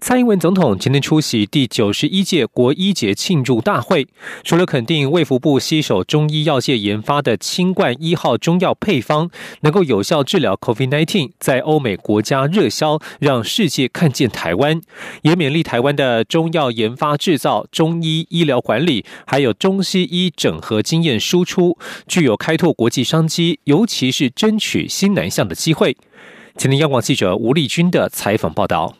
蔡英文总统今天出席第九十一届国医节庆祝大会，除了肯定卫福部携手中医药界研发的清冠一号中药配方能够有效治疗 COVID-19，在欧美国家热销，让世界看见台湾，也勉励台湾的中药研发制造、中医医疗管理，还有中西医整合经验输出，具有开拓国际商机，尤其是争取新南向的机会。请听央广记者吴丽君的采访报道。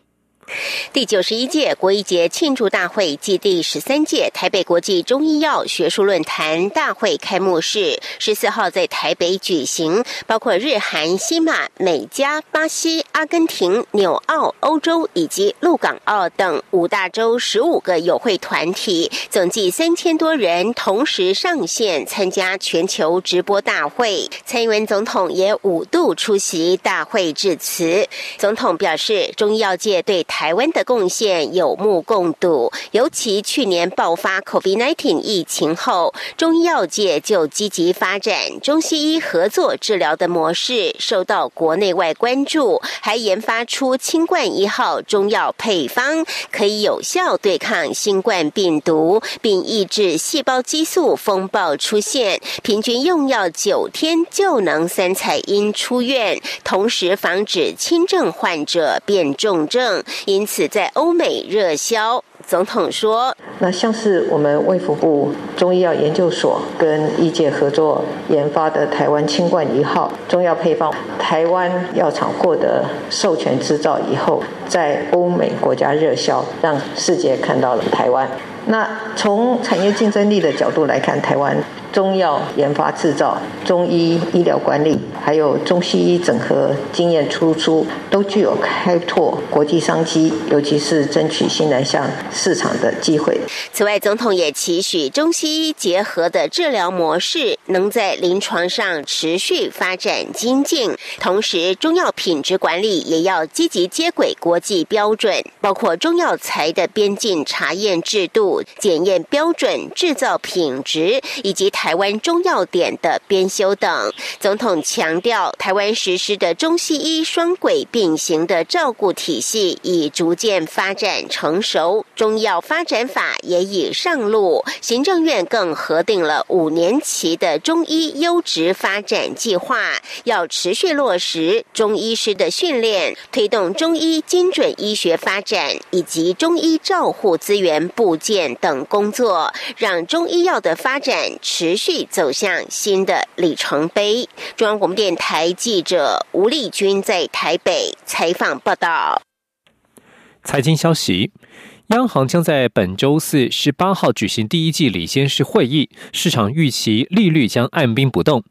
第九十一届国医节庆祝大会暨第十三届台北国际中医药学术论坛大会开幕式十四号在台北举行，包括日韩、西马、美加、巴西、阿根廷、纽澳、欧洲以及陆港澳等五大洲十五个友会团体，总计三千多人同时上线参加全球直播大会。蔡英文总统也五度出席大会致辞。总统表示，中医药界对台台湾的贡献有目共睹，尤其去年爆发 COVID-19 疫情后，中医药界就积极发展中西医合作治疗的模式，受到国内外关注，还研发出清冠一号中药配方，可以有效对抗新冠病毒，并抑制细胞激素风暴出现，平均用药九天就能三彩阴出院，同时防止轻症患者变重症。因此，在欧美热销。总统说：“那像是我们卫福部中医药研究所跟医界合作研发的台湾清冠一号中药配方，台湾药厂获得授权制造以后，在欧美国家热销，让世界看到了台湾。那从产业竞争力的角度来看，台湾。”中药研发制造、中医医疗管理，还有中西医整合经验输出，都具有开拓国际商机，尤其是争取新南向市场的机会。此外，总统也期许中西医结合的治疗模式能在临床上持续发展精进，同时中药品质管理也要积极接轨国际标准，包括中药材的边境查验制度、检验标准、制造品质以及。台湾中药典的编修等，总统强调，台湾实施的中西医双轨并行的照顾体系已逐渐发展成熟，中药发展法也已上路。行政院更核定了五年期的中医优质发展计划，要持续落实中医师的训练，推动中医精准医学发展以及中医照护资源部件等工作，让中医药的发展持。持续走向新的里程碑。中央广播电台记者吴丽君在台北采访报道。财经消息。央行将在本周四十八号举行第一季理监事会议，市场预期利率将按兵不动。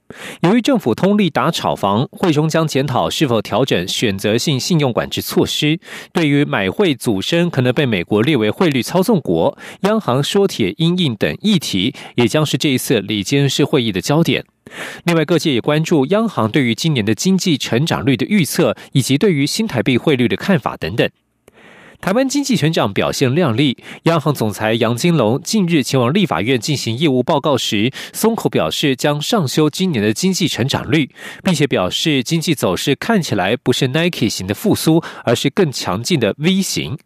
由于政府通力打炒房，会中将检讨是否调整选择性信用管制措施。对于买汇组身可能被美国列为汇率操纵国，央行缩铁阴印等议题，也将是这一次理监事会议的焦点。另外，各界也关注央行对于今年的经济成长率的预测，以及对于新台币汇率的看法等等。台湾经济成长表现亮丽，央行总裁杨金龙近日前往立法院进行业务报告时，松口表示将上修今年的经济成长率，并且表示经济走势看起来不是 Nike 型的复苏，而是更强劲的 V 型。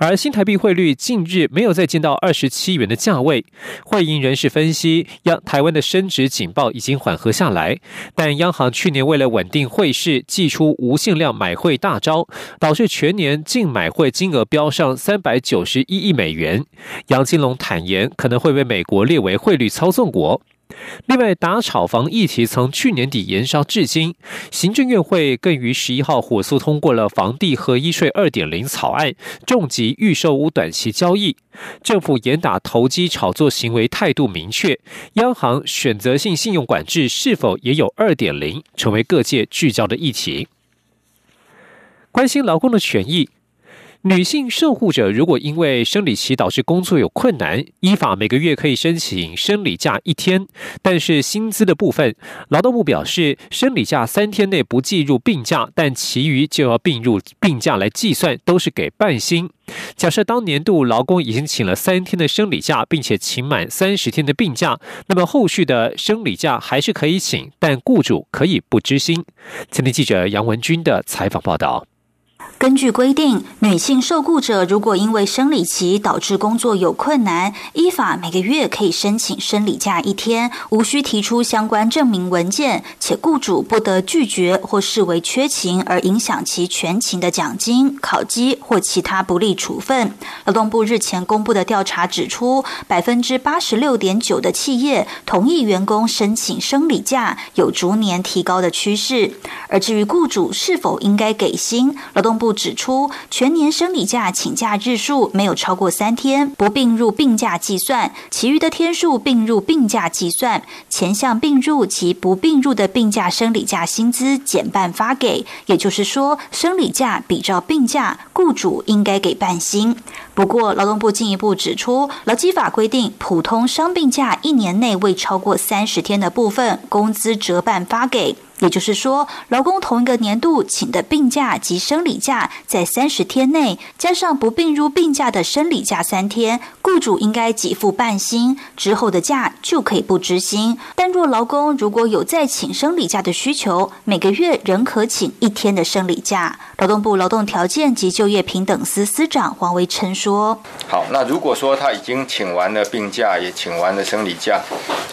而新台币汇率近日没有再见到二十七元的价位，汇银人士分析，央台湾的升值警报已经缓和下来，但央行去年为了稳定汇市，祭出无限量买汇大招，导致全年净买汇金额飙上三百九十一亿美元。杨金龙坦言，可能会被美国列为汇率操纵国。另外，打炒房议题从去年底延烧至今，行政院会更于十一号火速通过了房地合一税二点零草案，重击预售屋短期交易。政府严打投机炒作行为态度明确，央行选择性信用管制是否也有二点零，成为各界聚焦的议题。关心劳工的权益。女性受护者如果因为生理期导致工作有困难，依法每个月可以申请生理假一天，但是薪资的部分，劳动部表示，生理假三天内不计入病假，但其余就要并入病假来计算，都是给半薪。假设当年度劳工已经请了三天的生理假，并且请满三十天的病假，那么后续的生理假还是可以请，但雇主可以不知薪。前天记者杨文军的采访报道。根据规定，女性受雇者如果因为生理期导致工作有困难，依法每个月可以申请生理假一天，无需提出相关证明文件，且雇主不得拒绝或视为缺勤而影响其全勤的奖金、考绩或其他不利处分。劳动部日前公布的调查指出，百分之八十六点九的企业同意员工申请生理假，有逐年提高的趋势。而至于雇主是否应该给薪，劳动部。指出，全年生理假请假日数没有超过三天，不并入病假计算；其余的天数并入病假计算。前项并入及不并入的病假生理假薪资减半发给，也就是说，生理假比照病假，雇主应该给半薪。不过，劳动部进一步指出，劳基法规定，普通伤病假一年内未超过三十天的部分，工资折半发给。也就是说，劳工同一个年度请的病假及生理假在三十天内，加上不并入病假的生理假三天，雇主应该给付半薪，之后的假就可以不支薪。但若劳工如果有再请生理假的需求，每个月仍可请一天的生理假。劳动部劳动条件及就业平等司司长黄维琛说：“好，那如果说他已经请完了病假，也请完了生理假，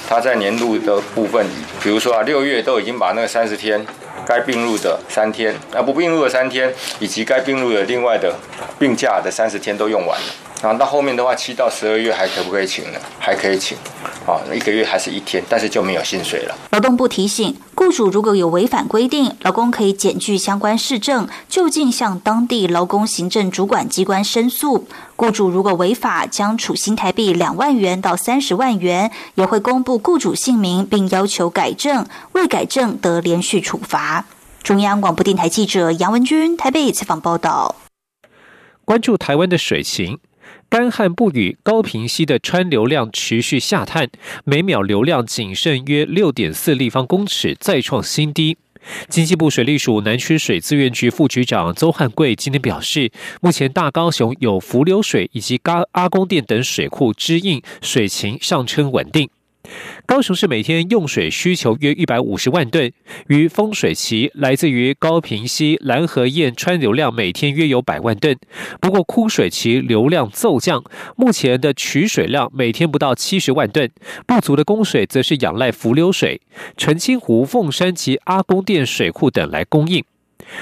他在年度的部分，比如说啊，六月都已经把那个。”三十天，该并入的三天，啊不并入的三天，以及该并入的另外的病假的三十天都用完了。啊，那后面的话，七到十二月还可不可以请呢？还可以请，啊，一个月还是一天，但是就没有薪水了。劳动部提醒，雇主如果有违反规定，劳工可以检具相关市政，就近向当地劳工行政主管机关申诉。雇主如果违法，将处新台币两万元到三十万元，也会公布雇主姓名，并要求改正，未改正得连续处罚。中央广播电台记者杨文君台北采访报道。关注台湾的水情。干旱不雨，高平溪的川流量持续下探，每秒流量仅剩约六点四立方公尺，再创新低。经济部水利署南区水资源局副局长邹汉贵今天表示，目前大高雄有浮流水以及阿阿公店等水库支应，水情上称稳定。高雄市每天用水需求约一百五十万吨，于丰水期来自于高平溪蓝河堰川流量每天约有百万吨，不过枯水期流量骤降，目前的取水量每天不到七十万吨，不足的供水则是仰赖浮流水、澄清湖、凤山及阿公店水库等来供应。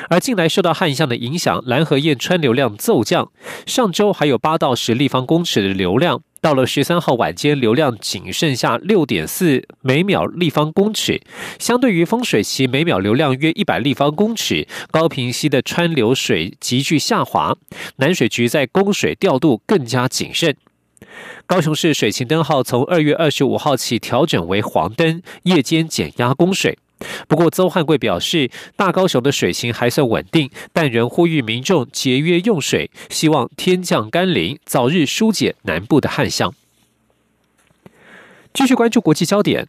而近来受到旱象的影响，蓝河堰川流量骤降，上周还有八到十立方公尺的流量。到了十三号晚间，流量仅剩下六点四每秒立方公尺，相对于丰水期每秒流量约一百立方公尺，高平溪的川流水急剧下滑，南水局在供水调度更加谨慎。高雄市水情灯号从二月二十五号起调整为黄灯，夜间减压供水。不过，邹汉贵表示，大高雄的水情还算稳定，但仍呼吁民众节约用水，希望天降甘霖，早日疏解南部的旱象。继续关注国际焦点，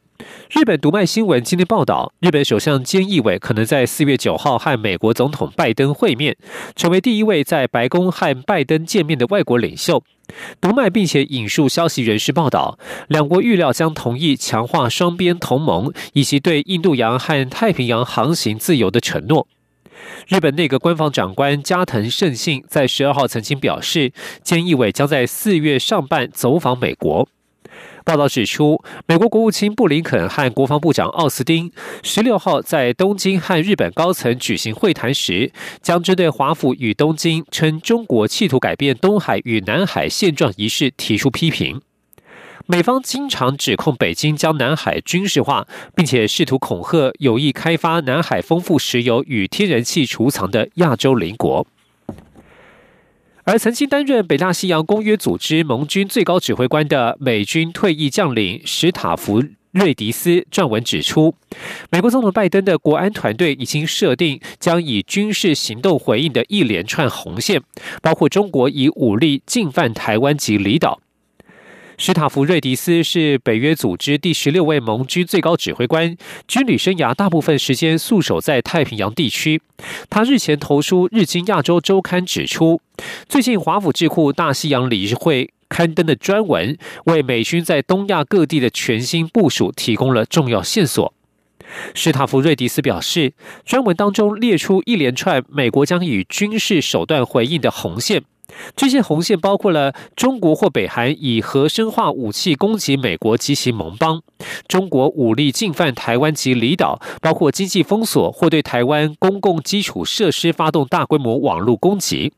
日本读卖新闻今天报道，日本首相菅义伟可能在四月九号和美国总统拜登会面，成为第一位在白宫和拜登见面的外国领袖。读卖并且引述消息人士报道，两国预料将同意强化双边同盟以及对印度洋和太平洋航行自由的承诺。日本内阁官方长官加藤胜信在十二号曾经表示，菅义伟将在四月上半走访美国。报道指出，美国国务卿布林肯和国防部长奥斯汀十六号在东京和日本高层举行会谈时，将针对华府与东京称中国企图改变东海与南海现状一事提出批评。美方经常指控北京将南海军事化，并且试图恐吓有意开发南海丰富石油与天然气储藏的亚洲邻国。而曾经担任北大西洋公约组织盟军最高指挥官的美军退役将领史塔夫瑞迪斯撰文指出，美国总统拜登的国安团队已经设定将以军事行动回应的一连串红线，包括中国以武力进犯台湾及离岛。史塔夫瑞迪斯是北约组织第十六位盟军最高指挥官，军旅生涯大部分时间宿守在太平洋地区。他日前投书《日经亚洲周刊》，指出，最近华府智库大西洋理事会刊登的专文，为美军在东亚各地的全新部署提供了重要线索。史塔夫瑞迪斯表示，专文当中列出一连串美国将以军事手段回应的红线。这些红线包括了中国或北韩以核生化武器攻击美国及其盟邦，中国武力进犯台湾及离岛，包括经济封锁或对台湾公共基础设施发动大规模网络攻击。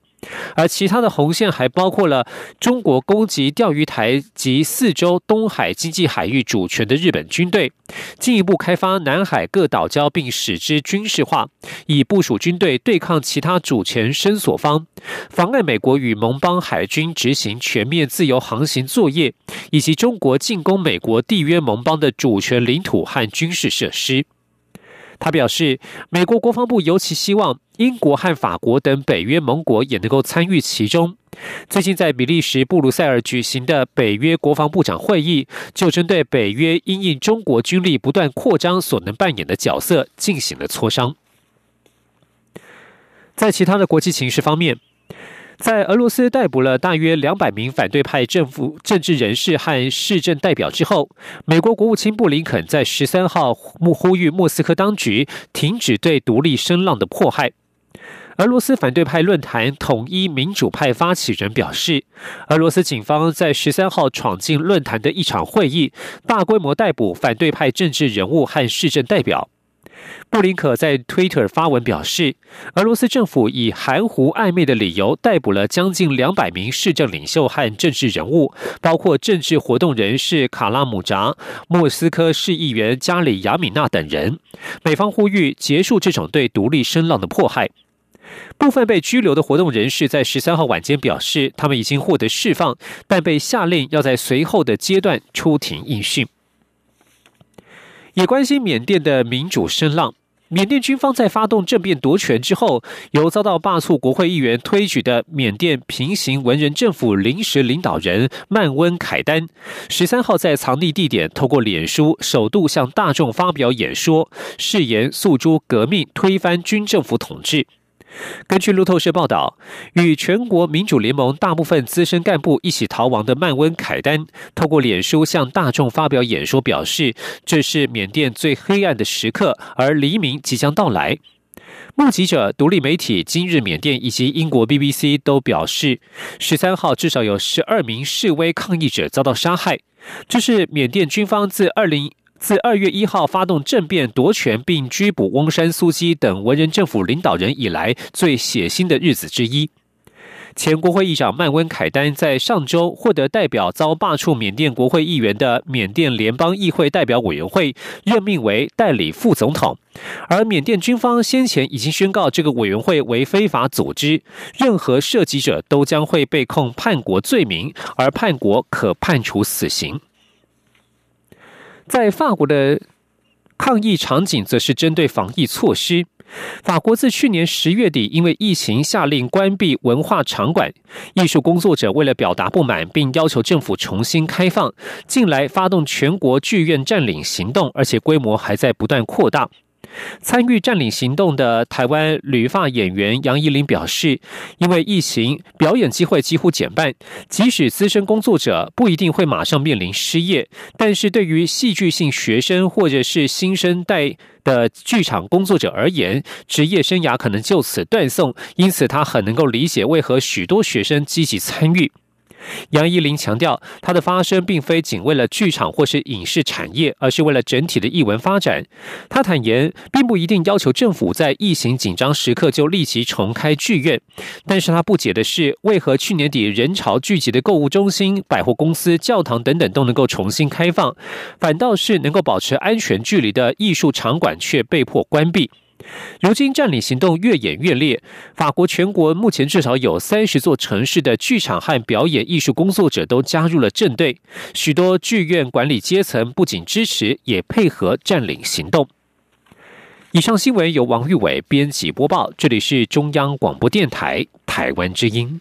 而其他的红线还包括了中国攻击钓鱼台及四周东海经济海域主权的日本军队，进一步开发南海各岛礁并使之军事化，以部署军队对抗其他主权伸索方，妨碍美国与盟邦海军执行全面自由航行作业，以及中国进攻美国缔约盟邦的主权领土和军事设施。他表示，美国国防部尤其希望英国和法国等北约盟国也能够参与其中。最近在比利时布鲁塞尔举行的北约国防部长会议，就针对北约因应中国军力不断扩张所能扮演的角色进行了磋商。在其他的国际形势方面。在俄罗斯逮捕了大约两百名反对派政府政治人士和市政代表之后，美国国务卿布林肯在十三号呼呼吁莫斯科当局停止对独立声浪的迫害。俄罗斯反对派论坛统一民主派发起人表示，俄罗斯警方在十三号闯进论坛的一场会议，大规模逮捕反对派政治人物和市政代表。布林可在 Twitter 发文表示，俄罗斯政府以含糊暧昧的理由逮捕了将近两百名市政领袖和政治人物，包括政治活动人士卡拉姆扎、莫斯科市议员加里亚米娜等人。美方呼吁结束这种对独立声浪的迫害。部分被拘留的活动人士在十三号晚间表示，他们已经获得释放，但被下令要在随后的阶段出庭应讯。也关心缅甸的民主声浪。缅甸军方在发动政变夺权之后，由遭到罢黜国会议员推举的缅甸平行文人政府临时领导人曼温凯丹，十三号在藏匿地点透过脸书首度向大众发表演说，誓言诉诸革命，推翻军政府统治。根据路透社报道，与全国民主联盟大部分资深干部一起逃亡的曼温凯丹，透过脸书向大众发表演说，表示这是缅甸最黑暗的时刻，而黎明即将到来。目击者、独立媒体《今日缅甸》以及英国 BBC 都表示，十三号至少有十二名示威抗议者遭到杀害。这是缅甸军方自二零。自二月一号发动政变夺权并拘捕翁山苏基等文人政府领导人以来最血腥的日子之一。前国会议长曼温凯丹在上周获得代表遭罢黜缅甸国会议员的缅甸联邦议会代表委员会任命为代理副总统，而缅甸军方先前已经宣告这个委员会为非法组织，任何涉及者都将会被控叛国罪名，而叛国可判处死刑。在法国的抗议场景，则是针对防疫措施。法国自去年十月底，因为疫情下令关闭文化场馆，艺术工作者为了表达不满，并要求政府重新开放，近来发动全国剧院占领行动，而且规模还在不断扩大。参与占领行动的台湾旅发演员杨怡玲表示，因为疫情，表演机会几乎减半。即使资深工作者不一定会马上面临失业，但是对于戏剧性学生或者是新生代的剧场工作者而言，职业生涯可能就此断送。因此，他很能够理解为何许多学生积极参与。杨依林强调，他的发声并非仅为了剧场或是影视产业，而是为了整体的艺文发展。他坦言，并不一定要求政府在疫情紧张时刻就立即重开剧院，但是他不解的是，为何去年底人潮聚集的购物中心、百货公司、教堂等等都能够重新开放，反倒是能够保持安全距离的艺术场馆却被迫关闭。如今占领行动越演越烈，法国全国目前至少有三十座城市的剧场和表演艺术工作者都加入了阵队，许多剧院管理阶层不仅支持，也配合占领行动。以上新闻由王玉伟编辑播报，这里是中央广播电台台湾之音。